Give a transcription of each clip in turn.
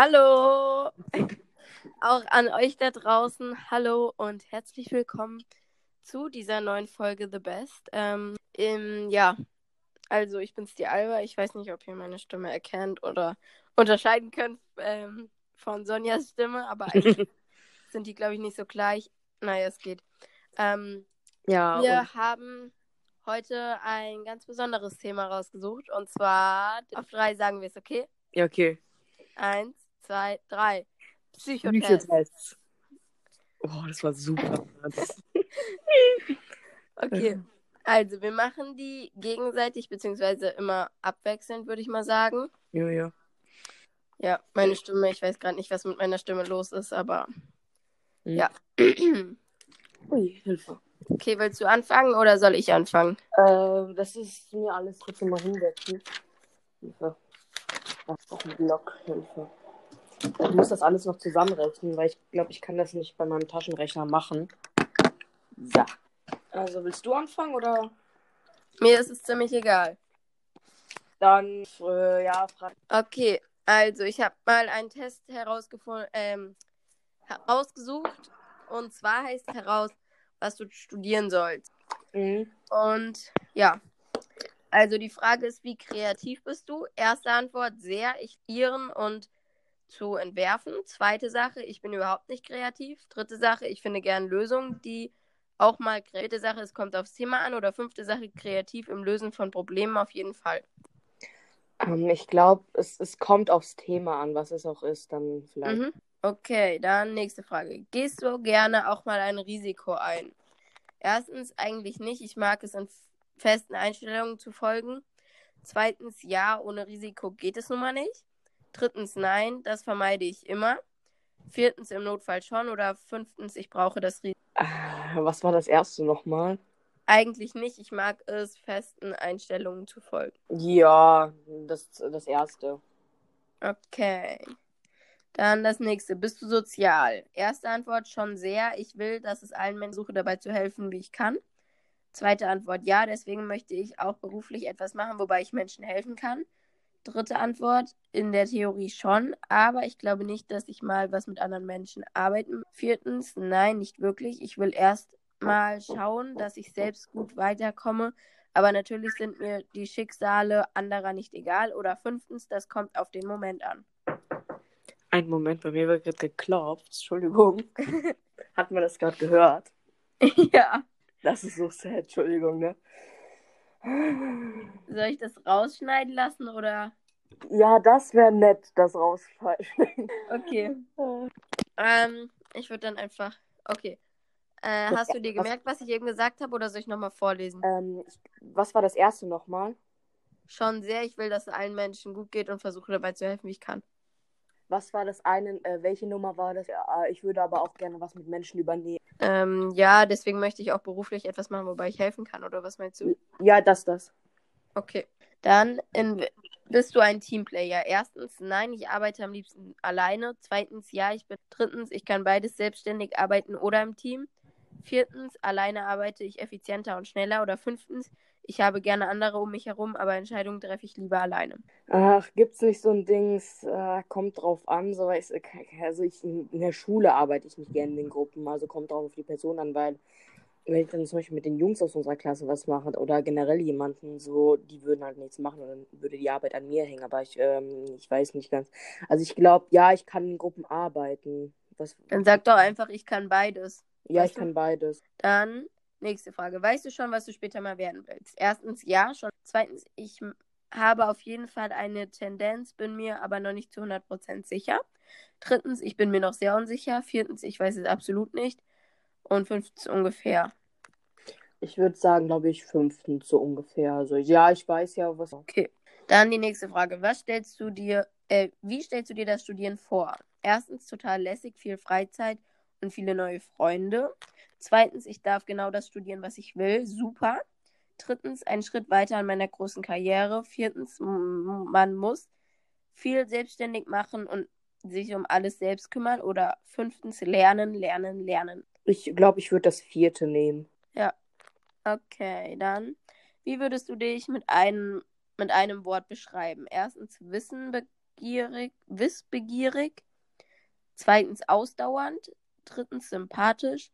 Hallo! Auch an euch da draußen, hallo und herzlich willkommen zu dieser neuen Folge The Best. Ähm, im, ja, also ich bin's die Alba. Ich weiß nicht, ob ihr meine Stimme erkennt oder unterscheiden könnt ähm, von Sonjas Stimme, aber eigentlich sind die, glaube ich, nicht so gleich. Naja, es geht. Ähm, Ja, wir und haben heute ein ganz besonderes Thema rausgesucht und zwar auf drei sagen wir es, okay? ja, okay. Eins, zwei, drei. Psychotest. Psychotests. Oh, das war super. Okay. Also, wir machen die gegenseitig, beziehungsweise immer abwechselnd, würde ich mal sagen. ja, ja. Ja, meine Stimme, ich weiß gerade nicht, was mit meiner Stimme los ist, aber Hm. ja. Ui, Hilfe. Okay, willst du anfangen oder soll ich anfangen? Äh, das ist mir alles kurz mal hinsetzen. Hilfe. Das ist auch ein Block. Hilfe. Ich muss das alles noch zusammenrechnen, weil ich glaube, ich kann das nicht bei meinem Taschenrechner machen. So. Also, willst du anfangen oder? Mir ist es ziemlich egal. Dann, äh, ja, frag. Okay, also ich habe mal einen Test herausgefunden, ähm, herausgesucht. Und zwar heißt heraus, was du studieren sollst. Mhm. Und ja, also die Frage ist, wie kreativ bist du? Erste Antwort, sehr, ich ihren und zu entwerfen. Zweite Sache, ich bin überhaupt nicht kreativ. Dritte Sache, ich finde gern Lösungen, die auch mal kreative Sache, es kommt aufs Thema an. Oder fünfte Sache, kreativ im Lösen von Problemen auf jeden Fall. Ähm, ich glaube, es, es kommt aufs Thema an, was es auch ist, dann vielleicht. Mhm. Okay, dann nächste Frage. Gehst du gerne auch mal ein Risiko ein? Erstens, eigentlich nicht. Ich mag es, in festen Einstellungen zu folgen. Zweitens, ja, ohne Risiko geht es nun mal nicht. Drittens, nein, das vermeide ich immer. Viertens, im Notfall schon. Oder fünftens, ich brauche das Risiko. Ah, Was war das erste nochmal? Eigentlich nicht. Ich mag es, festen Einstellungen zu folgen. Ja, das, das erste. Okay. Dann das nächste. Bist du sozial? Erste Antwort schon sehr. Ich will, dass es allen Menschen suche, dabei zu helfen, wie ich kann. Zweite Antwort ja. Deswegen möchte ich auch beruflich etwas machen, wobei ich Menschen helfen kann. Dritte Antwort in der Theorie schon, aber ich glaube nicht, dass ich mal was mit anderen Menschen arbeiten. Viertens, nein, nicht wirklich. Ich will erst mal schauen, dass ich selbst gut weiterkomme. Aber natürlich sind mir die Schicksale anderer nicht egal. Oder fünftens, das kommt auf den Moment an. Ein Moment, bei mir wird gerade geklopft. Entschuldigung. Hat man das gerade gehört? ja. Das ist so sad, Entschuldigung, ne? Soll ich das rausschneiden lassen oder? Ja, das wäre nett, das rausfallen. Okay. Ähm, ich würde dann einfach. Okay. Äh, hast du dir gemerkt, was ich eben gesagt habe, oder soll ich nochmal vorlesen? ähm, was war das erste nochmal? Schon sehr. Ich will, dass es allen Menschen gut geht und versuche dabei zu helfen, wie ich kann. Was war das eine? Äh, welche Nummer war das? Ja, äh, ich würde aber auch gerne was mit Menschen übernehmen. Ähm, ja, deswegen möchte ich auch beruflich etwas machen, wobei ich helfen kann, oder was meinst du? Ja, das, das. Okay. Dann in, bist du ein Teamplayer. Erstens, nein, ich arbeite am liebsten alleine. Zweitens, ja, ich bin. Drittens, ich kann beides selbstständig arbeiten oder im Team. Viertens, alleine arbeite ich effizienter und schneller. Oder fünftens, ich habe gerne andere um mich herum, aber Entscheidungen treffe ich lieber alleine. Ach, gibt's nicht so ein Dings, äh, kommt drauf an, so weiß also ich in der Schule arbeite ich nicht gerne in den Gruppen, also kommt drauf auf die Person an, weil wenn ich dann zum Beispiel mit den Jungs aus unserer Klasse was mache oder generell jemanden so, die würden halt nichts machen und dann würde die Arbeit an mir hängen, aber ich, ähm, ich weiß nicht ganz. Also ich glaube, ja, ich kann in Gruppen arbeiten. Was, Dann sag doch einfach, ich kann beides. ja, weißt ich du? kann beides. Dann nächste Frage. Weißt du schon, was du später mal werden willst? Erstens, ja, schon. Zweitens, ich habe auf jeden Fall eine Tendenz, bin mir aber noch nicht zu 100% sicher. Drittens, ich bin mir noch sehr unsicher. Viertens, ich weiß es absolut nicht. Und fünftens, ungefähr. Ich würde sagen, glaube ich, fünftens so ungefähr. Also ja, ich weiß ja, was. Okay. Dann die nächste Frage. Was stellst du dir, äh, wie stellst du dir das Studieren vor? Erstens, total lässig, viel Freizeit und viele neue Freunde. Zweitens, ich darf genau das studieren, was ich will. Super. Drittens, ein Schritt weiter an meiner großen Karriere. Viertens, man muss viel selbstständig machen und sich um alles selbst kümmern. Oder fünftens, lernen, lernen, lernen. Ich glaube, ich würde das vierte nehmen. Okay, dann. Wie würdest du dich mit einem, mit einem Wort beschreiben? Erstens Wissen, be wissgierig, wissbegierig. Zweitens ausdauernd. Drittens sympathisch.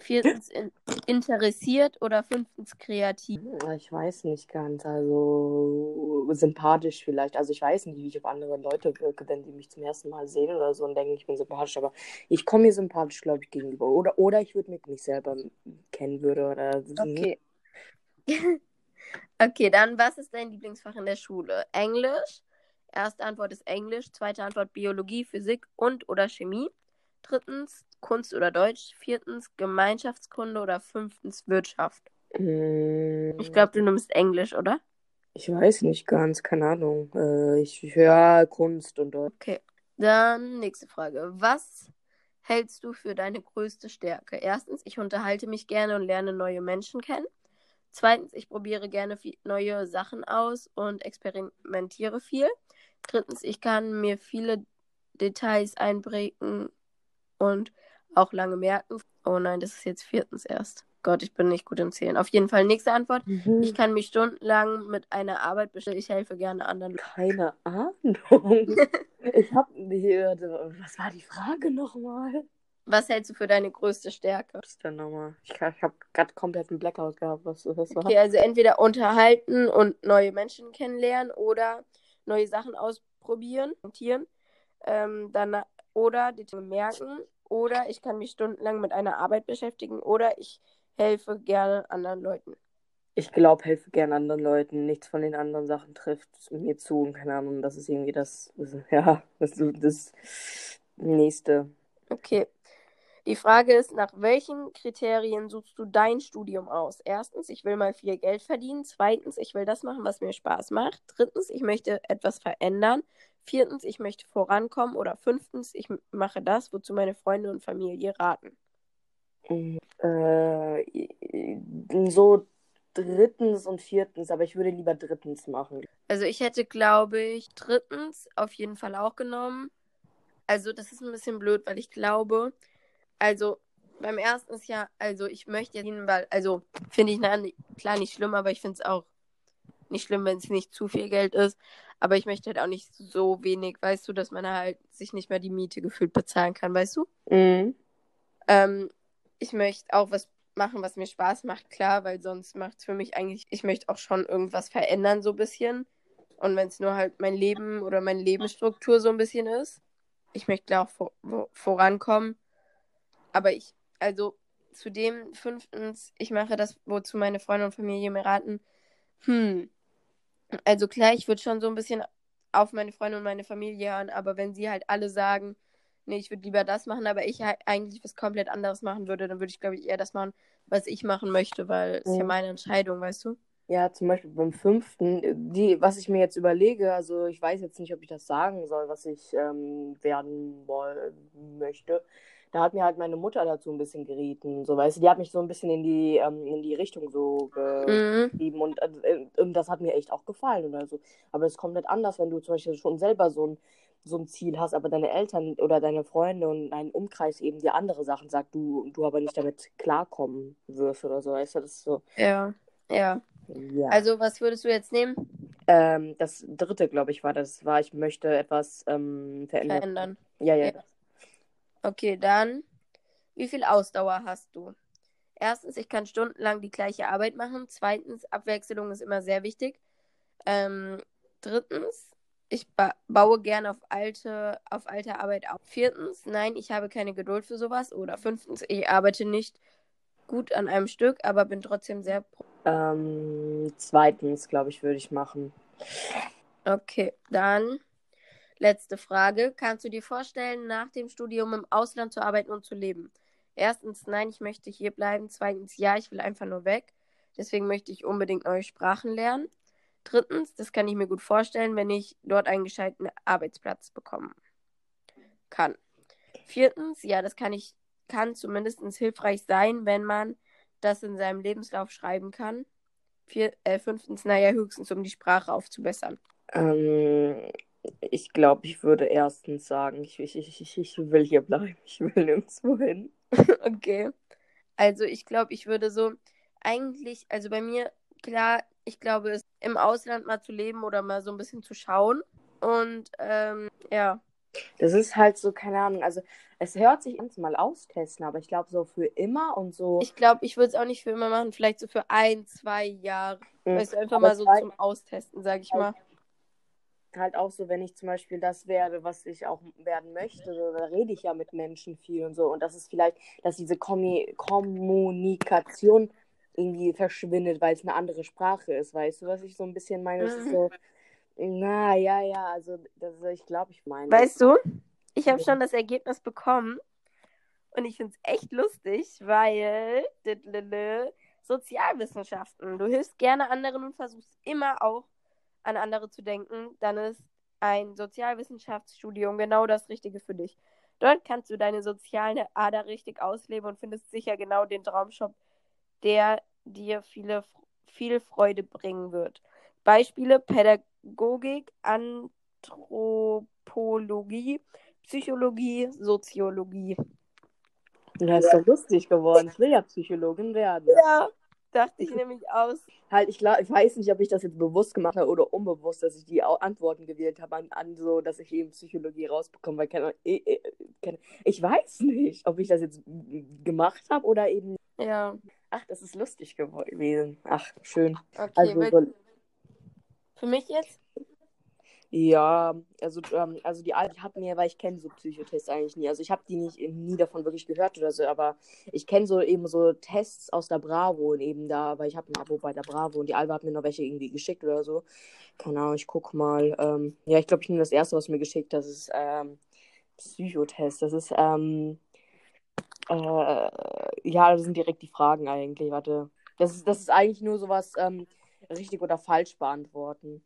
Viertens in, interessiert oder fünftens kreativ. Ich weiß nicht ganz. Also sympathisch vielleicht. Also ich weiß nicht, wie ich auf andere Leute wirke, wenn die mich zum ersten Mal sehen oder so und denken, ich bin sympathisch. Aber ich komme mir sympathisch, glaube ich, gegenüber. Oder, oder ich würde mich nicht selber kennen würde. Oder, Okay. okay, dann was ist dein Lieblingsfach in der Schule? Englisch. Erste Antwort ist Englisch. Zweite Antwort Biologie, Physik und oder Chemie. Drittens Kunst oder Deutsch. Viertens Gemeinschaftskunde oder fünftens Wirtschaft. Mm, Ich glaube, du nimmst Englisch, oder? Ich weiß nicht ganz, keine Ahnung. Äh, ich höre Kunst und Deutsch. Okay. Dann nächste Frage. Was hältst du für deine größte Stärke? Erstens, ich unterhalte mich gerne und lerne neue Menschen kennen. Zweitens, ich probiere gerne neue Sachen aus und experimentiere viel. Drittens, ich kann mir viele Details einprägen und auch lange merken. Oh nein, das ist jetzt viertens erst. Gott, ich bin nicht gut im Zählen. Auf jeden Fall nächste Antwort. Ich kann mich stundenlang mit einer Arbeit beschäftigen. Ich helfe gerne anderen. Keine Ahnung. ich habe Was war die Frage nochmal? Was hältst du für deine größte Stärke? Was ist denn nochmal? Ich, ich habe gerade komplett einen Blackout gehabt. Was das war? Okay, also entweder unterhalten und neue Menschen kennenlernen oder neue Sachen ausprobieren, notieren, ähm, dann, oder die Dinge merken oder ich kann mich stundenlang mit einer Arbeit beschäftigen oder ich helfe gerne anderen Leuten. Ich glaube, helfe gerne anderen Leuten. Nichts von den anderen Sachen trifft mir zu. Und keine Ahnung, das ist irgendwie das, ja, das, das nächste. Okay. Die Frage ist, nach welchen Kriterien suchst du dein Studium aus? Erstens, ich will mal viel Geld verdienen. Zweitens, ich will das machen, was mir Spaß macht. Drittens, ich möchte etwas verändern. Viertens, ich möchte vorankommen. Oder fünftens, ich mache das, wozu meine Freunde und Familie raten. Äh, so drittens und viertens, aber ich würde lieber drittens machen. Also ich hätte, glaube ich, drittens auf jeden Fall auch genommen. Also das ist ein bisschen blöd, weil ich glaube, also beim ersten ist ja, also ich möchte jetzt, weil, also finde ich na, klar nicht schlimm, aber ich finde es auch nicht schlimm, wenn es nicht zu viel Geld ist. Aber ich möchte halt auch nicht so wenig, weißt du, dass man halt sich nicht mehr die Miete gefühlt bezahlen kann, weißt du? Mhm. Ähm, ich möchte auch was machen, was mir Spaß macht, klar, weil sonst macht es für mich eigentlich, ich möchte auch schon irgendwas verändern, so ein bisschen. Und wenn es nur halt mein Leben oder meine Lebensstruktur so ein bisschen ist. Ich möchte klar auch vor, wo- vorankommen. Aber ich, also zudem, fünftens, ich mache das, wozu meine Freunde und Familie mir raten. Hm. Also klar, ich würde schon so ein bisschen auf meine Freunde und meine Familie hören, aber wenn sie halt alle sagen, nee, ich würde lieber das machen, aber ich halt eigentlich was komplett anderes machen würde, dann würde ich, glaube ich, eher das machen, was ich machen möchte, weil es ist ja Mhm. meine Entscheidung, weißt du? Ja, zum Beispiel beim fünften, die, was ich mir jetzt überlege, also ich weiß jetzt nicht, ob ich das sagen soll, was ich ähm, werden woll möchte. Da hat mir halt meine Mutter dazu ein bisschen gerieten, so weißt du, die hat mich so ein bisschen in die, ähm, in die Richtung so Mhm. getrieben und, äh, und das hat mir echt auch gefallen oder so. Aber es ist komplett anders, wenn du zum Beispiel schon selber so ein, so ein Ziel hast, aber deine Eltern oder deine Freunde und dein Umkreis eben dir andere Sachen sagt, du, du aber nicht damit klarkommen wirst oder so, weißt du, das ist so, Ja, ja. ja. Also, was würdest du jetzt nehmen? Ähm, das dritte, glaube ich, war das, war, ich möchte etwas ähm, verändern. Verändern. Ja, ja. Ja. Okay, dann, wie viel Ausdauer hast du? Erstens, ich kann stundenlang die gleiche Arbeit machen. Zweitens, Abwechslung ist immer sehr wichtig. Ähm, drittens, ich ba baue gerne auf alte, auf alte Arbeit auf. Viertens, nein, ich habe keine Geduld für sowas. Oder fünftens, ich arbeite nicht gut an einem Stück, aber bin trotzdem sehr. pro- Ähm, zweitens, glaube ich, würde ich machen. Okay, dann letzte Frage. Kannst du dir vorstellen, nach dem Studium im Ausland zu arbeiten und zu leben? Erstens, nein, ich möchte hier bleiben. Zweitens, ja, ich will einfach nur weg. Deswegen möchte ich unbedingt neue Sprachen lernen. Drittens, das kann ich mir gut vorstellen, wenn ich dort einen gescheiten Arbeitsplatz bekommen kann. Viertens, ja, das kann ich, kann zumindest hilfreich sein, wenn man das in seinem Lebenslauf schreiben kann. Vier, äh, fünftens, naja, höchstens um die Sprache aufzubessern. Ähm, ich glaube, ich würde erstens sagen, ich, ich, ich, ich, will hier bleiben. Ich will nirgendwo hin. Okay. Also ich glaube, ich würde so eigentlich, also bei mir, klar, ich glaube, es im Ausland mal zu leben oder mal so ein bisschen zu schauen. Und ähm, ja. Das ist halt so, keine Ahnung, also es hört sich ins mal austesten, aber ich glaube so für immer und so. Ich glaube, ich würde es auch nicht für immer machen, vielleicht so für ein, zwei Jahre. Mhm. Weißt du, einfach Aber mal so zwei- zum Austesten, sag ich mal. Halt auch so, wenn ich zum Beispiel das werde, was ich auch werden möchte, da rede ich ja mit Menschen viel und so. Und das ist vielleicht, dass diese Kommi Kommunikation irgendwie verschwindet, weil es eine andere Sprache ist. Weißt du, was ich so ein bisschen meine? Es ist Mhm. so, na, ja, ja, also das, ich glaube, ich meine. Weißt du, ich habe Ja. schon das Ergebnis bekommen und ich finde es echt lustig, weil Sozialwissenschaften, du hilfst gerne anderen und versuchst immer auch an andere zu denken, dann ist ein Sozialwissenschaftsstudium genau das Richtige für dich. Dort kannst du deine soziale Ader richtig ausleben und findest sicher genau den Traumjob, der dir viele, viel Freude bringen wird. Beispiele: Pädagogik, Anthropologie, Psychologie, Soziologie. Ja, ist doch lustig geworden. Ich will ja Psychologin werden. Ja, dachte ich nämlich aus. Halt, ich, glaub, ich weiß nicht, ob ich das jetzt bewusst gemacht habe oder unbewusst, dass ich die Antworten gewählt habe an, an so, dass ich eben Psychologie rausbekomme, weil keine, ich, ich, keine, ich weiß nicht, ob ich das jetzt gemacht habe oder eben. Ja, Ach, das ist lustig gewesen. Ach, schön. okay. Also, so, für mich jetzt? Ja, also, ähm, also die Alte hat mir, weil ich kenne so Psychotests eigentlich nie. Also ich habe die nicht nie davon wirklich gehört oder so, aber ich kenne so eben so Tests aus der Bravo und eben da, weil ich habe ein Abo bei der Bravo und die Alba hat mir noch welche irgendwie geschickt oder so. Keine Ahnung, ich guck mal. Ähm, ja, ich glaube, ich nehme das erste, was mir geschickt hast, ist ähm, Psychotest. Das ist, ähm, äh, ja, das sind direkt die Fragen eigentlich. Warte. Das ist, das ist eigentlich nur sowas, ähm, richtig oder falsch beantworten.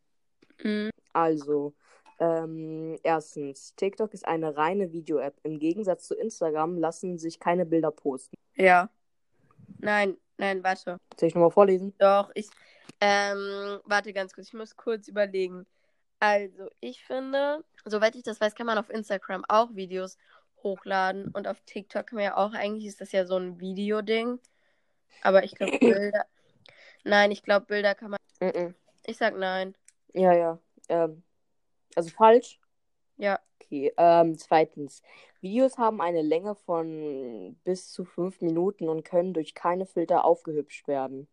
Mhm. Also, ähm, erstens, TikTok ist eine reine Video-App. Im Gegensatz zu Instagram lassen sich keine Bilder posten. Ja. Nein, nein, warte. Soll ich nochmal vorlesen? Doch, ich. Ähm, warte ganz kurz, ich muss kurz überlegen. Also, ich finde, soweit ich das weiß, kann man auf Instagram auch Videos hochladen und auf TikTok kann man ja auch, eigentlich ist das ja so ein Videoding. Aber ich glaube, Bilder. Nein, ich glaube, Bilder kann man. Mhm. Ich sag nein. Ja, ja. Ähm, also falsch? Ja. Okay. Ähm, zweitens, Videos haben eine Länge von bis zu fünf Minuten und können durch keine Filter aufgehübscht werden.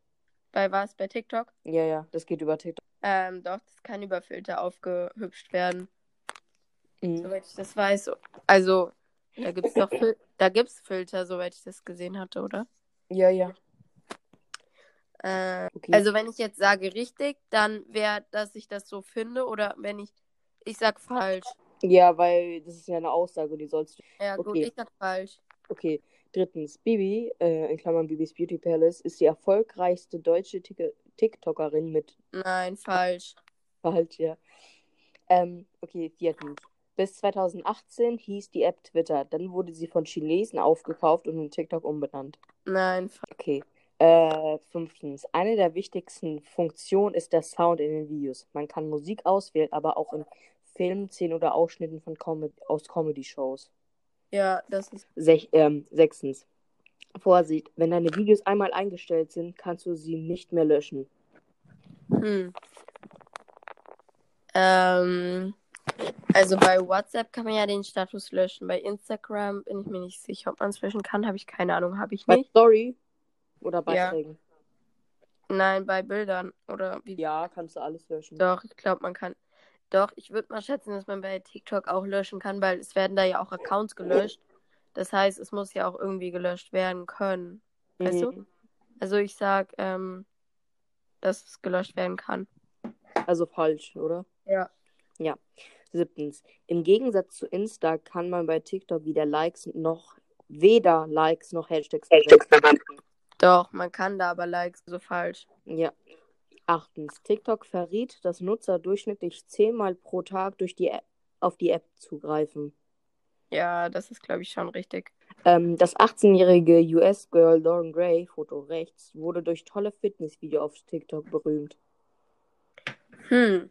Bei was? Bei TikTok? Ja, ja, das geht über TikTok. Ähm, doch, das kann über Filter aufgehübscht werden. Mhm. Soweit ich das weiß. Also, da gibt's doch Fil da gibt's Filter, soweit ich das gesehen hatte, oder? Ja, ja. Äh, Okay. also wenn ich jetzt sage richtig, dann wäre, dass ich das so finde, oder wenn ich, ich sag falsch. ja, weil das ist ja eine Aussage, die sollst du. Ja, gut, Okay. ich sag falsch. Okay, drittens, Bibi, äh, in Klammern Bibis Beauty Palace, ist die erfolgreichste deutsche Tik TikTokerin mit Nein, falsch. Falsch, ja. Ähm, okay, viertens. Bis 2018 hieß die App Twitter. Dann wurde sie von Chinesen aufgekauft und in TikTok umbenannt. Nein, fa- Okay. Äh, fünftens. Eine der wichtigsten Funktionen ist der Sound in den Videos. Man kann Musik auswählen, aber auch in Filmen, Szenen oder Ausschnitten von Com aus Comedy-Shows. ja, das ist. Sech ähm, sechstens. Vorsicht, wenn deine Videos einmal eingestellt sind, kannst du sie nicht mehr löschen. Hm. Ähm, also bei WhatsApp kann man ja den Status löschen. Bei Instagram bin ich mir nicht sicher, ob man es löschen kann. Habe ich keine Ahnung, habe ich Bei nicht. Story oder Ja. Beiträgen? Nein, bei Bildern oder wie. Ja, kannst du alles löschen. Doch, ich glaube, man kann. Doch, ich würde mal schätzen, dass man bei TikTok auch löschen kann, weil es werden da ja auch Accounts gelöscht. Das heißt, es muss ja auch irgendwie gelöscht werden können. Weißt du? Mhm. Also ich sag, ähm, dass es gelöscht werden kann. Also falsch, oder? Ja. Ja. Siebtens. Im Gegensatz zu Insta kann man bei TikTok weder Likes noch weder Likes noch Hashtags verwenden. Doch, man kann da aber Likes so falsch. Ja. Achtens. TikTok verriet, dass Nutzer durchschnittlich zehnmal pro Tag durch die App, auf die App zugreifen. Ja, das ist, glaube ich, schon richtig. Ähm, das 18-jährige US-Girl Lauren Gray, Foto rechts, wurde durch tolle Fitnessvideo auf TikTok berühmt. Hm.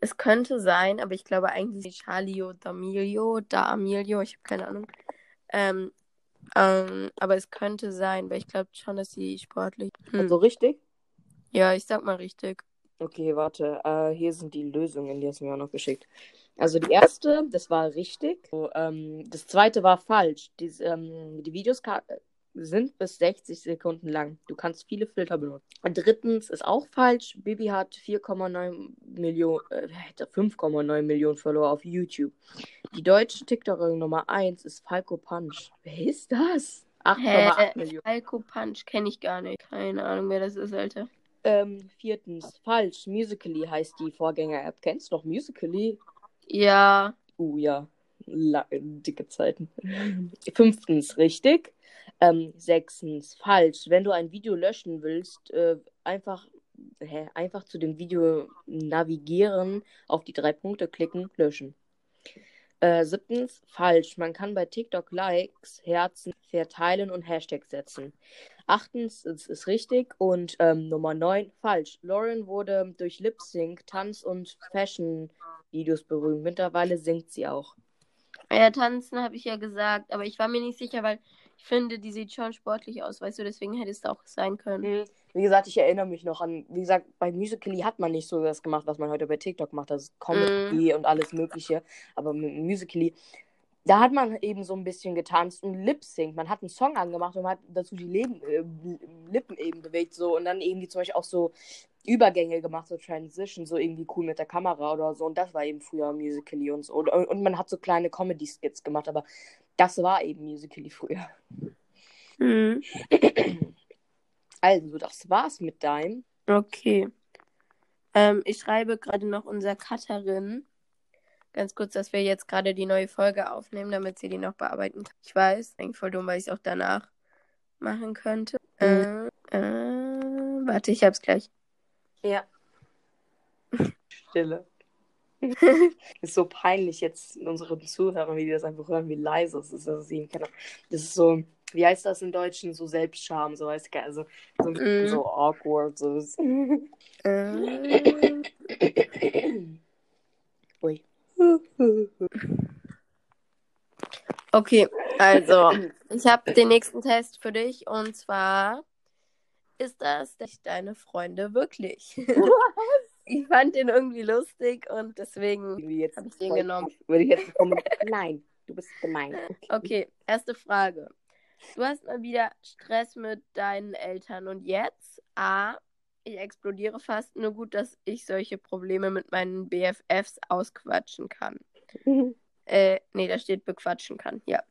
Es könnte sein, aber ich glaube eigentlich Charlio D'Amelio, D'Amelio, ich habe keine Ahnung. Ähm, ähm, aber es könnte sein, weil ich glaube schon, dass sie sportlich. Hm. Also richtig? Ja, ich sag mal richtig. Okay, warte. Äh, hier sind die Lösungen, die hast du mir auch noch geschickt. Also die erste, das war richtig. So, ähm, das zweite war falsch. Die, ähm, die Videos sind bis 60 Sekunden lang. Du kannst viele Filter benutzen. Und drittens ist auch falsch. Bibi hat 4,9 Millionen, äh, 5,9 Millionen Follower auf YouTube. Die deutsche TikTokerin Nummer 1 ist Falco Punch. Wer ist das? 8,8 Millionen. Falco Punch kenne ich gar nicht. Keine Ahnung, wer das ist, Alter. Ähm, viertens, falsch. Musically heißt die Vorgänger-App. Kennst du noch Musically? Ja. Uh, ja. La dicke Zeiten. Fünftens, richtig. Ähm, sechstens, falsch. Wenn du ein Video löschen willst, äh, einfach, hä, einfach zu dem Video navigieren, auf die drei Punkte klicken, löschen. Äh, siebtens, falsch. Man kann bei TikTok Likes, Herzen verteilen und Hashtags setzen. Achtens, es ist richtig. Und ähm, Nummer neun, falsch. Lauren wurde durch Lip Sync, Tanz und Fashion-Videos berühmt. Mittlerweile singt sie auch. Ja, tanzen habe ich ja gesagt, aber ich war mir nicht sicher, weil ich finde, die sieht schon sportlich aus, weißt du, deswegen hätte es auch sein können. Mhm. Wie gesagt, ich erinnere mich noch an, wie gesagt, bei Musical.ly hat man nicht so das gemacht, was man heute bei TikTok macht, das Comedy mm. und alles Mögliche. Aber mit Musical.ly, da hat man eben so ein bisschen getanzt und Lip-Sync. Man hat einen Song angemacht und man hat dazu die Leben, äh, Lippen eben bewegt so und dann irgendwie zum Beispiel auch so Übergänge gemacht, so Transition, so irgendwie cool mit der Kamera oder so. Und das war eben früher Musical.ly und so. Und, und man hat so kleine Comedy-Skits gemacht, aber das war eben Musical.ly früher. Mhm. Also, das war's mit deinem. Okay. Ähm, ich schreibe gerade noch unser Cutterin. Ganz kurz, dass wir jetzt gerade die neue Folge aufnehmen, damit sie die noch bearbeiten kann. Ich weiß, eigentlich voll dumm, weil ich es auch danach machen könnte. Mhm. Äh, äh, warte, ich hab's gleich. Ja. Stille. ist so peinlich jetzt unseren Zuhörern, wie die das einfach hören, wie leise es ist. Das ist, das ist so wie heißt das im Deutschen, so Selbstscham, so weißt du, also so, mm. so awkward, so. Mm. Ui. Okay, also ich habe den nächsten Test für dich und zwar ist das deine Freunde wirklich? ich fand den irgendwie lustig und deswegen habe ich den genommen. Würde ich jetzt kommen? Nein, du bist gemein. Okay. okay, erste Frage. Du hast mal wieder Stress mit deinen Eltern und jetzt A. Ich explodiere fast, nur gut, dass ich solche Probleme mit meinen BFFs ausquatschen kann. äh, nee, da steht bequatschen kann, ja.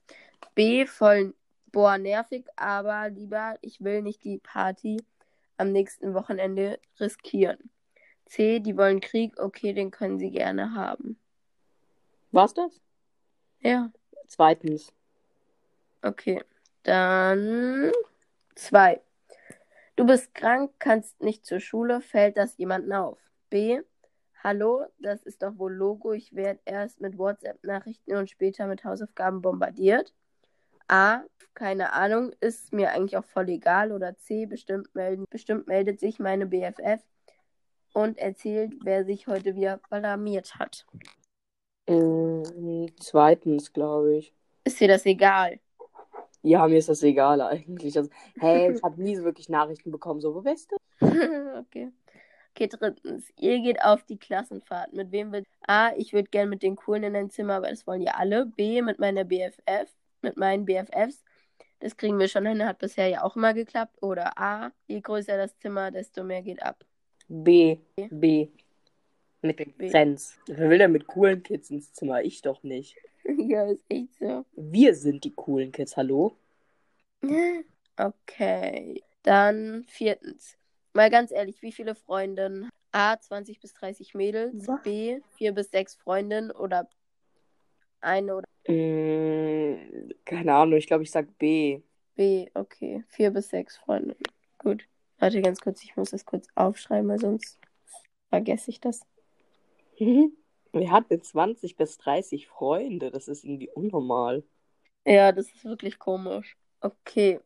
B. Voll, boah, nervig, aber lieber, ich will nicht die Party am nächsten Wochenende riskieren. C. Die wollen Krieg, okay, den können sie gerne haben. War's das? Ja. Zweitens. Okay. Dann zwei. Du bist krank, kannst nicht zur Schule, fällt das jemandem auf? B. Hallo, das ist doch wohl Logo. Ich werde erst mit WhatsApp-Nachrichten und später mit Hausaufgaben bombardiert. A. Keine Ahnung, ist mir eigentlich auch voll egal. Oder C. Bestimmt, melden, bestimmt meldet sich meine BFF und erzählt, wer sich heute wieder blamiert hat. Mhm, zweitens, glaube ich. Ist dir das egal? Ja, mir ist das egal eigentlich. Also, hey, ich habe nie so wirklich Nachrichten bekommen. So, wo bist du? okay. Okay, drittens. Ihr geht auf die Klassenfahrt. Mit wem wird. A, ich würde gerne mit den Coolen in ein Zimmer, weil das wollen ja alle. B, mit meiner BFF. Mit meinen BFFs. Das kriegen wir schon hin. Hat bisher ja auch immer geklappt. Oder A, je größer das Zimmer, desto mehr geht ab. B. B. Mit den Friends. Wer will denn mit coolen Kids ins Zimmer? Ich doch nicht. ja, ist echt so. Wir sind die coolen Kids, hallo? Okay. Dann viertens. Mal ganz ehrlich, wie viele Freundinnen? A, 20 bis 30 Mädels. Was? B, 4 bis 6 Freundinnen oder eine oder. Mm, keine Ahnung, ich glaube, ich sag B. B, okay. 4 bis 6 Freundinnen. Gut. Warte ganz kurz, ich muss das kurz aufschreiben, weil sonst vergesse ich das. Wir hatten 20 bis 30 Freunde. Das ist irgendwie unnormal. Ja, das ist wirklich komisch. Okay.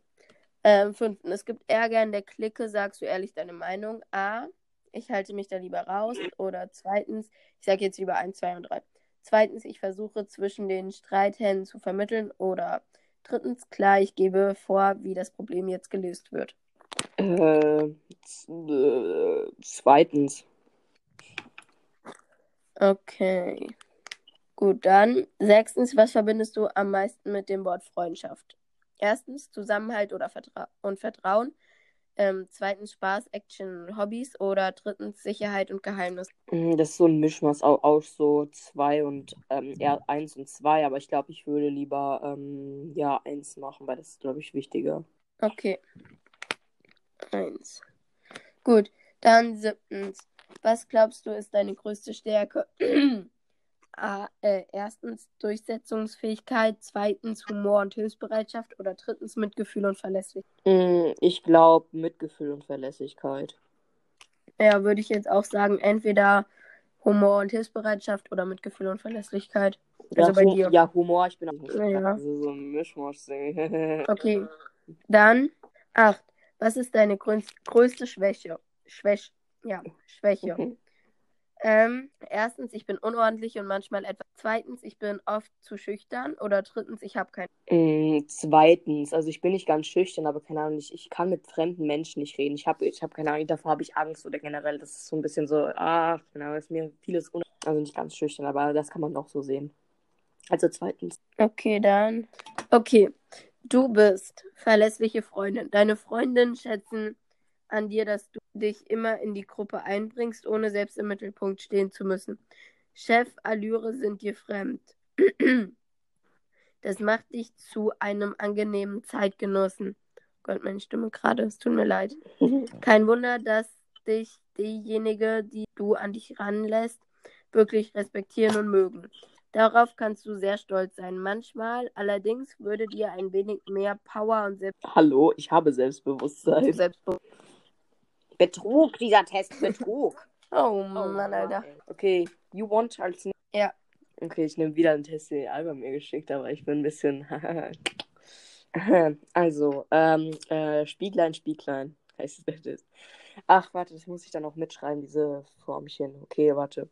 Ähm, fünften, es gibt Ärger in der Clique. Sagst du ehrlich deine Meinung? A. Ich halte mich da lieber raus. Oder zweitens, ich sage jetzt lieber 1, 2 und 3. Zweitens, ich versuche zwischen den Streithänden zu vermitteln. Oder drittens, klar, ich gebe vor, wie das Problem jetzt gelöst wird. Äh, äh zweitens. Okay. Gut, dann sechstens, was verbindest du am meisten mit dem Wort Freundschaft? Erstens Zusammenhalt oder Vertra und Vertrauen. Ähm, zweitens Spaß, Action, Hobbys oder drittens Sicherheit und Geheimnis. Mm, Das ist so ein Mischmaß au- aus so zwei und ähm, eher eins und zwei, aber ich glaube, ich würde lieber ähm, ja eins machen, weil das ist, glaube ich, wichtiger. Okay. Eins. Gut, dann siebtens. Was glaubst du ist deine größte Stärke? A, äh, erstens Durchsetzungsfähigkeit, zweitens Humor und Hilfsbereitschaft oder drittens Mitgefühl und Verlässlichkeit. Mm, Ich glaube, Mitgefühl und Verlässlichkeit. Ja, würde ich jetzt auch sagen, entweder Humor und Hilfsbereitschaft oder Mitgefühl und Verlässlichkeit. Also Ja, bei dir. ja, Humor, ich bin auch Ja. Also so ein Mischmasch-Ding. Okay. Dann acht. Was ist deine größ- größte Schwäche? Schwäch ja, Schwäche. Ähm, erstens, ich bin unordentlich und manchmal etwas. Zweitens, ich bin oft zu schüchtern. Oder drittens, ich habe kein. Mm, Zweitens, also ich bin nicht ganz schüchtern, aber keine Ahnung, ich, ich kann mit fremden Menschen nicht reden. Ich habe ich hab keine Ahnung, davor habe ich Angst oder generell, das ist so ein bisschen so, ach, genau, ist mir vieles un Also nicht ganz schüchtern, aber das kann man auch so sehen. Also zweitens. Okay, dann. Okay. Du bist verlässliche Freundin. Deine Freundinnen schätzen an dir, dass du dich immer in die Gruppe einbringst, ohne selbst im Mittelpunkt stehen zu müssen. Chef-Allüre sind dir fremd. Das macht dich zu einem angenehmen Zeitgenossen. Gott, meine Stimme gerade, es tut mir leid. Kein Wunder, dass dich diejenige, die du an dich ranlässt, wirklich respektieren und mögen. Darauf kannst du sehr stolz sein. Manchmal allerdings würde dir ein wenig mehr Power und Hallo, ich habe Selbstbewusstsein. Selbstbewusstsein. Betrug, dieser Test, Betrug. Oh Mann, Alter. Okay, you want als. Ja. Okay, ich nehme wieder einen Test, den Alba mir geschickt, aber ich bin ein bisschen. also, ähm, äh, Spieglein, Spieglein heißt Test. Ach, warte, das muss ich dann auch mitschreiben, diese Formchen. Okay, warte.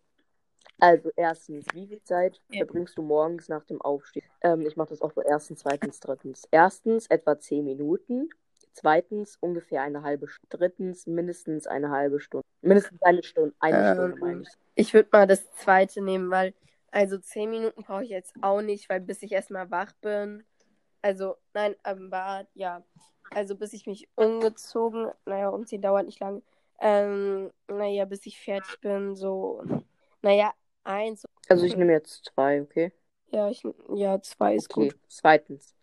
Also, erstens, wie viel Zeit Ja. verbringst du morgens nach dem Aufstehen? Ähm, ich mache das auch so erstens, zweitens, drittens. Erstens, etwa 10 Minuten. Zweitens, ungefähr eine halbe Stunde. Drittens, mindestens eine halbe Stunde. Mindestens eine Stunde. Eine Ähm, Stunde, meine ich. Ich würde mal das zweite nehmen, weil also zehn Minuten brauche ich jetzt auch nicht, weil bis ich erstmal wach bin. Also, nein, am Bad, ja. Also bis ich mich umgezogen, naja, umziehen dauert nicht lang. Ähm, naja, bis ich fertig bin, so, naja, eins. Also, ich nehme jetzt zwei, okay? Ja, ich, ja, zwei ist Okay, gut. zweitens.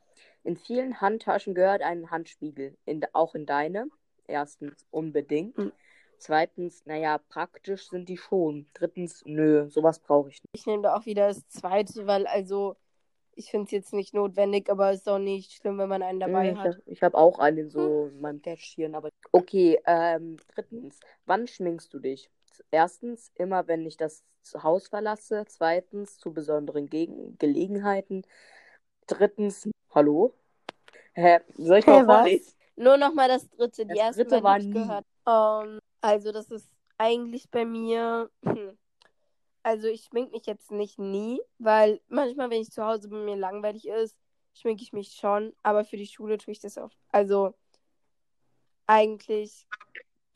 In vielen Handtaschen gehört ein Handspiegel, in, auch in deine. Erstens, unbedingt. Mhm. Zweitens, naja, praktisch sind die schon. Drittens, nö, sowas brauche ich nicht. Ich nehme da auch wieder das zweite, weil also ich finde es jetzt nicht notwendig, aber es ist auch nicht schlimm, wenn man einen dabei Mm, ich hat. ich habe auch einen so in meinem Täschchen, aber. Okay, ähm, drittens, wann schminkst du dich? Erstens, immer wenn ich das Haus verlasse. Zweitens, zu besonderen Gegen Gelegenheiten. Drittens, hallo? Hä? Soll ich Hä, mal was? vorlesen? Nur noch mal das dritte. Die Das ersten dritte war nie. gehört. Ähm, also das ist eigentlich bei mir. hm, Also ich schmink mich jetzt nicht nie, weil manchmal, wenn ich zu Hause bei mir langweilig ist, schminke ich mich schon. Aber für die Schule tue ich das oft. Also eigentlich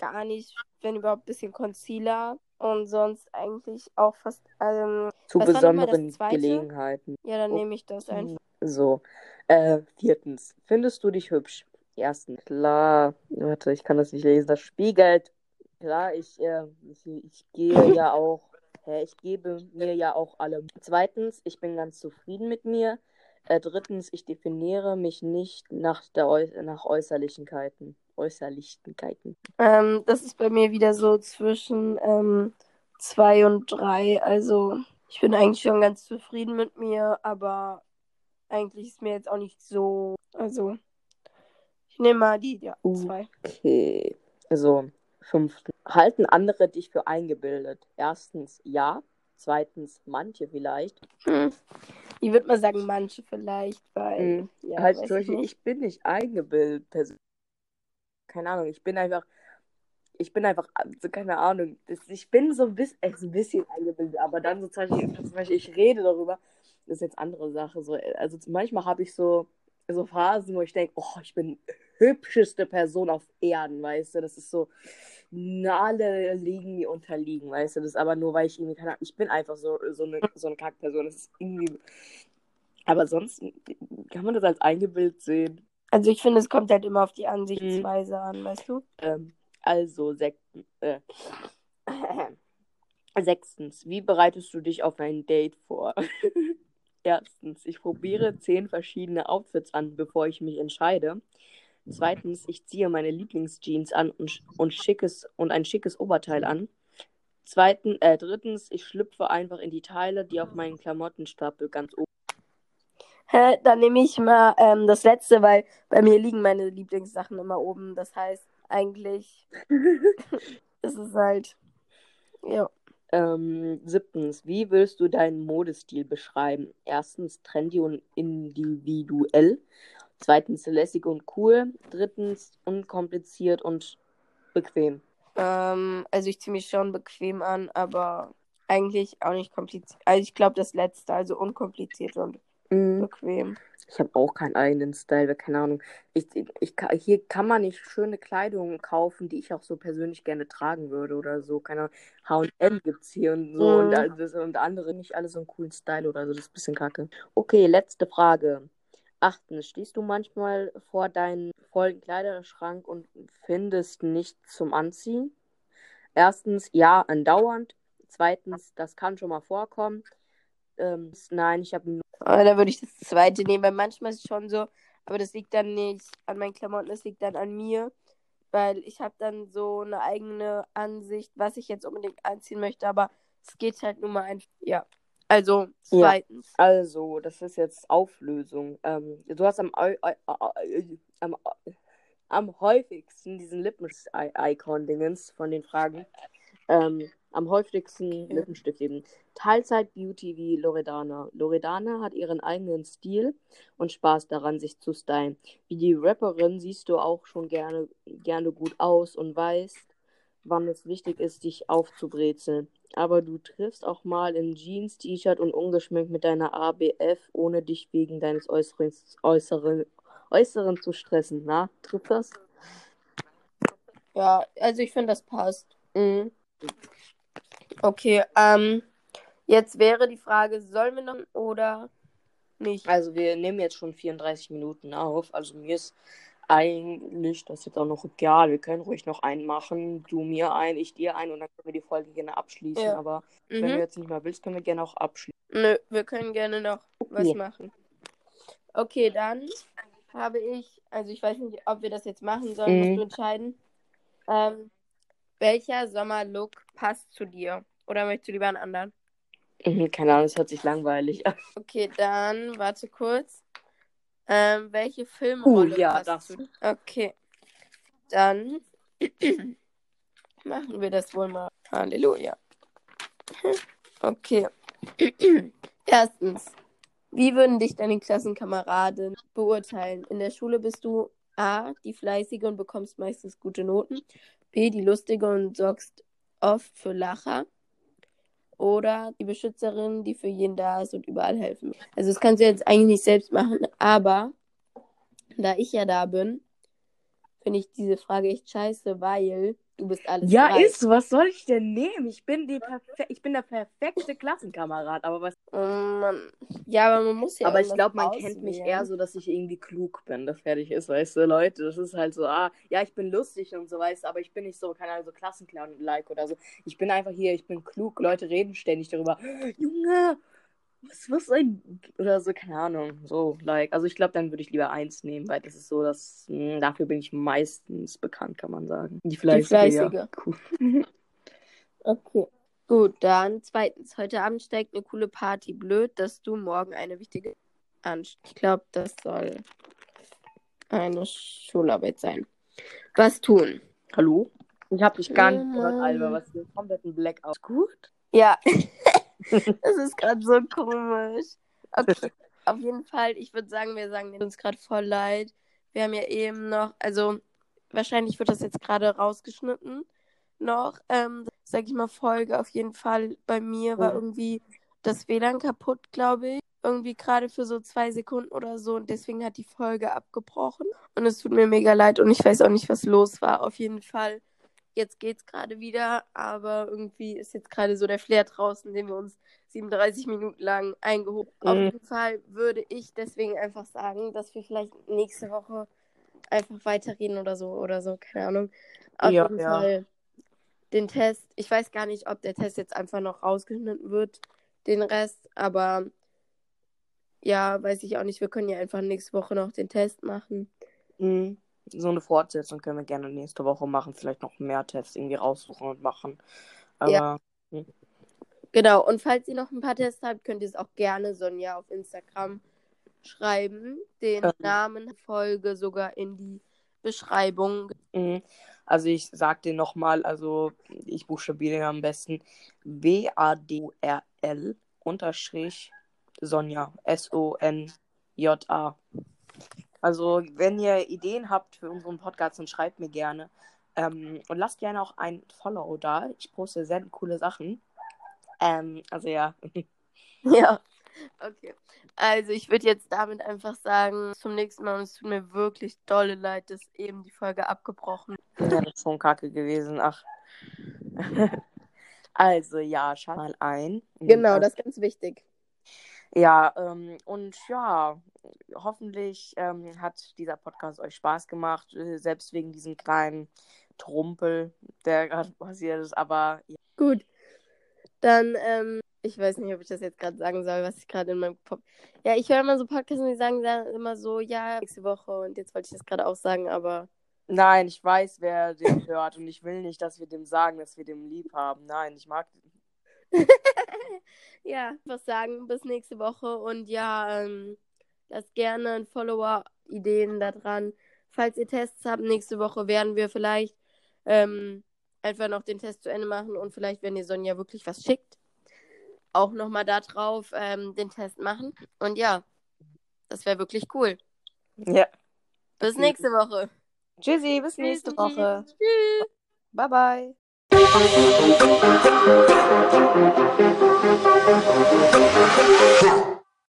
gar nicht, wenn überhaupt ein bisschen Concealer und sonst eigentlich auch fast. Ähm, Zu besonderen? Gelegenheiten. ja, dann Oh. nehme ich das einfach. So. Äh, viertens. Findest du dich hübsch? Erstens. Klar. Warte, ich kann das nicht lesen. Das spiegelt. Klar, ich, äh, ich, ich gehe ja auch. Hä, ich gebe mir ja auch alle. Zweitens, ich bin ganz zufrieden mit mir. Äh, drittens, ich definiere mich nicht nach, der Äu nach Äußerlichkeiten. Äußerlichkeiten. Ähm, das ist bei mir wieder so zwischen ähm, zwei und drei. Also ich bin eigentlich schon ganz zufrieden mit mir, aber eigentlich ist mir jetzt auch nicht so. Also ich nehme mal die, ja, zwei. Okay. Also, fünftens. Halten andere dich für eingebildet? Erstens, ja. Zweitens, manche vielleicht. Hm. Ich würde mal sagen, manche vielleicht, weil. Hm. Ja, halt zum ich Beispiel, nicht. ich bin nicht eingebildet. pers- Keine Ahnung, ich bin einfach, ich bin einfach, also keine Ahnung, ich bin so ein bisschen, äh, so ein bisschen eingebildet, aber dann so zum Beispiel, zum Beispiel, ich rede darüber, das ist jetzt andere Sache. So, also manchmal habe ich so, so Phasen, wo ich denke, oh, ich bin hübscheste Person auf Erden, weißt du? Das ist so, alle liegen mir unterliegen, weißt du? Das ist aber nur, weil ich irgendwie keine ich bin einfach so, so eine, so eine Kackperson. Das ist irgendwie. Aber sonst kann man das als Eingebild sehen. Also ich finde, es kommt halt immer auf die Ansichtsweise mhm. an, weißt du? Ähm, also, Sekten, äh, sechstens, wie bereitest du dich auf ein Date vor? Erstens, ich probiere zehn verschiedene Outfits an, bevor ich mich entscheide. Zweitens, ich ziehe meine Lieblingsjeans an und, und, schickes, und ein schickes Oberteil an. Zweitens, äh, drittens, ich schlüpfe einfach in die Teile, die auf meinen Klamottenstapel ganz oben. Hä, dann nehme ich mal ähm, das letzte, weil bei mir liegen meine Lieblingssachen immer oben. Das heißt, eigentlich ist es halt. Ja. Ähm, siebtens, wie willst du deinen Modestil beschreiben? Erstens trendy und individuell. Zweitens lässig und cool. Drittens unkompliziert und bequem. Ähm, also ich ziehe mich schon bequem an, aber eigentlich auch nicht kompliziert. Also ich glaube das letzte, also unkompliziert und mhm. bequem. Ich habe auch keinen eigenen Style, keine Ahnung. Ich, ich, hier kann man nicht schöne Kleidung kaufen, die ich auch so persönlich gerne tragen würde oder so. Keine H&M gibt es hier und so mhm. und, und andere nicht alle so einen coolen Style oder so. Das ist ein bisschen kacke. Okay, letzte Frage. Achtens, stehst du manchmal vor deinem vollen Kleiderschrank und findest nichts zum Anziehen? Erstens, ja, andauernd. Zweitens, das kann schon mal vorkommen. Ähm, nein, ich habe nur. Aber da würde ich das zweite nehmen, weil manchmal ist es schon so, aber das liegt dann nicht an meinen Klamotten, das liegt dann an mir, weil ich habe dann so eine eigene Ansicht, was ich jetzt unbedingt anziehen möchte, aber es geht halt nur mal einfach, ja. Also, zweitens. Ja, also, das ist jetzt Auflösung. Ähm, du hast am, am, am häufigsten diesen Lippen-Icon-Dingens von den Fragen. Ähm, am häufigsten ja. Lippenstift eben. Teilzeit Beauty wie Loredana. Loredana hat ihren eigenen Stil und Spaß daran, sich zu stylen. Wie die Rapperin siehst du auch schon gerne, gerne gut aus und weißt, wann es wichtig ist, dich aufzubrezeln aber du triffst auch mal in Jeans, T-Shirt und ungeschminkt mit deiner ABF, ohne dich wegen deines Äußeren, Äußeren, Äußeren zu stressen. Na, trifft das? Ja, also ich finde, das passt. Mhm. Okay, ähm, jetzt wäre die Frage, sollen wir noch oder nicht? Also wir nehmen jetzt schon 34 Minuten auf, also mir ist eigentlich, das ist jetzt auch noch egal. Wir können ruhig noch einen machen. Du mir ein, ich dir ein und dann können wir die Folge gerne abschließen. Ja. Aber mhm. wenn du jetzt nicht mehr willst, können wir gerne auch abschließen. Nö, wir können gerne noch okay. was machen. Okay, dann habe ich, also ich weiß nicht, ob wir das jetzt machen sollen, mhm. musst du entscheiden. Ähm, welcher Sommerlook passt zu dir? Oder möchtest du lieber einen anderen? Mhm, keine Ahnung, es hört sich langweilig an. Okay, dann warte kurz. Ähm, welche Filmrolle uh, ja, das. du? Okay. Dann machen wir das wohl mal. Halleluja. Okay. Erstens. Wie würden dich deine Klassenkameraden beurteilen? In der Schule bist du A, die Fleißige und bekommst meistens gute Noten. B, die Lustige und sorgst oft für Lacher oder die Beschützerin, die für jeden da ist und überall helfen. Also das kannst du jetzt eigentlich nicht selbst machen, aber da ich ja da bin, finde ich diese Frage echt scheiße, weil du bist alles. Ja, bereit. ist, was soll ich denn nehmen? Ich bin, die ich bin der perfekte Klassenkamerad, aber was. Oh ja, aber man muss ja. Aber ich glaube, man kennt mich eher so, dass ich irgendwie klug bin, das fertig ist, weißt du, Leute. Das ist halt so, ah, ja, ich bin lustig und so, weißt du, aber ich bin nicht so, keine Ahnung, so Klassenclown-like oder so. Ich bin einfach hier, ich bin klug, Leute reden ständig darüber. Junge, was, was ein, oder so, keine Ahnung, so, like, also ich glaube, dann würde ich lieber eins nehmen, weil das ist so, dass, mh, hm, dafür bin ich meistens bekannt, kann man sagen. Die fleißige. Die fleißige. Cool. okay. Gut, dann zweitens, heute Abend steigt eine coole Party. Blöd, dass du morgen eine wichtige anst. Ich glaube, das soll eine Schularbeit sein. Was tun? Hallo? Ich habe dich gar nicht gehört, Alba. Was ist ein kompletten Blackout? Gut? Ja. das ist gerade so komisch. Okay, auf jeden Fall, ich würde sagen, wir sagen uns gerade voll leid. Wir haben ja eben noch, also wahrscheinlich wird das jetzt gerade rausgeschnitten noch, ähm, sag ich mal, Folge auf jeden Fall bei mir war irgendwie das WLAN kaputt, glaube ich. irgendwie gerade für so zwei Sekunden oder so und deswegen hat die Folge abgebrochen. Und es tut mir mega leid und ich weiß auch nicht, was los war. Auf jeden Fall, jetzt geht's gerade wieder, aber irgendwie ist jetzt gerade so der Flair draußen, den wir uns 37 Minuten lang eingehoben. Mhm. Auf jeden Fall würde ich deswegen einfach sagen, dass wir vielleicht nächste Woche einfach weiterreden oder so oder so, keine Ahnung. Auf ja, jeden ja. Fall den Test. Ich weiß gar nicht, ob der Test jetzt einfach noch rausgeschnitten wird, den Rest, aber ja, weiß ich auch nicht. Wir können ja einfach nächste Woche noch den Test machen. Mhm. So eine Fortsetzung können wir gerne nächste Woche machen. Vielleicht noch mehr Tests irgendwie raussuchen und machen. Aber. Ja. Hm. Genau, und falls ihr noch ein paar Tests habt, könnt ihr es auch gerne Sonja auf Instagram schreiben. Den ähm. Namen Folge sogar in die Beschreibung. Mhm. Also ich sag dir nochmal, also ich buchstabiere am besten W-A-D-R-L unterstrich Sonja. S-O-N-J-A. Also, wenn ihr Ideen habt für unseren Podcast, dann schreibt mir gerne. Ähm, und lasst gerne auch ein Follow da. Ich poste sehr coole Sachen. Ähm, also ja. ja. Okay. Also ich würde jetzt damit einfach sagen, zum nächsten Mal und es tut mir wirklich dolle leid, dass eben die Folge abgebrochen. Ja, das ist schon kacke gewesen. Ach. also ja, schau mal ein. Genau, das ist ganz wichtig. Ja, ähm, und ja, hoffentlich ähm, hat dieser Podcast euch Spaß gemacht, äh, selbst wegen diesem kleinen Trumpel, der gerade passiert ist, aber ja. Gut. Dann, ähm, ich weiß nicht, ob ich das jetzt gerade sagen soll, was ich gerade in meinem Kopf. Ja, ich höre immer so Podcasts und die sagen dann immer so, ja, nächste Woche und jetzt wollte ich das gerade auch sagen, aber. Nein, ich weiß, wer den hört und ich will nicht, dass wir dem sagen, dass wir dem lieb haben. Nein, ich mag ja, was sagen, bis nächste Woche und ja, ähm, lasst gerne ein Follower-Ideen da dran. Falls ihr Tests habt, nächste Woche werden wir vielleicht ähm, einfach noch den Test zu Ende machen und vielleicht, wenn ihr Sonja wirklich was schickt, auch nochmal da drauf ähm, den Test machen. Und ja, das wäre wirklich cool. Ja. Bis nächste Woche. Tschüssi, bis nächste Woche. Tschüss. Bye, bye. Yeah.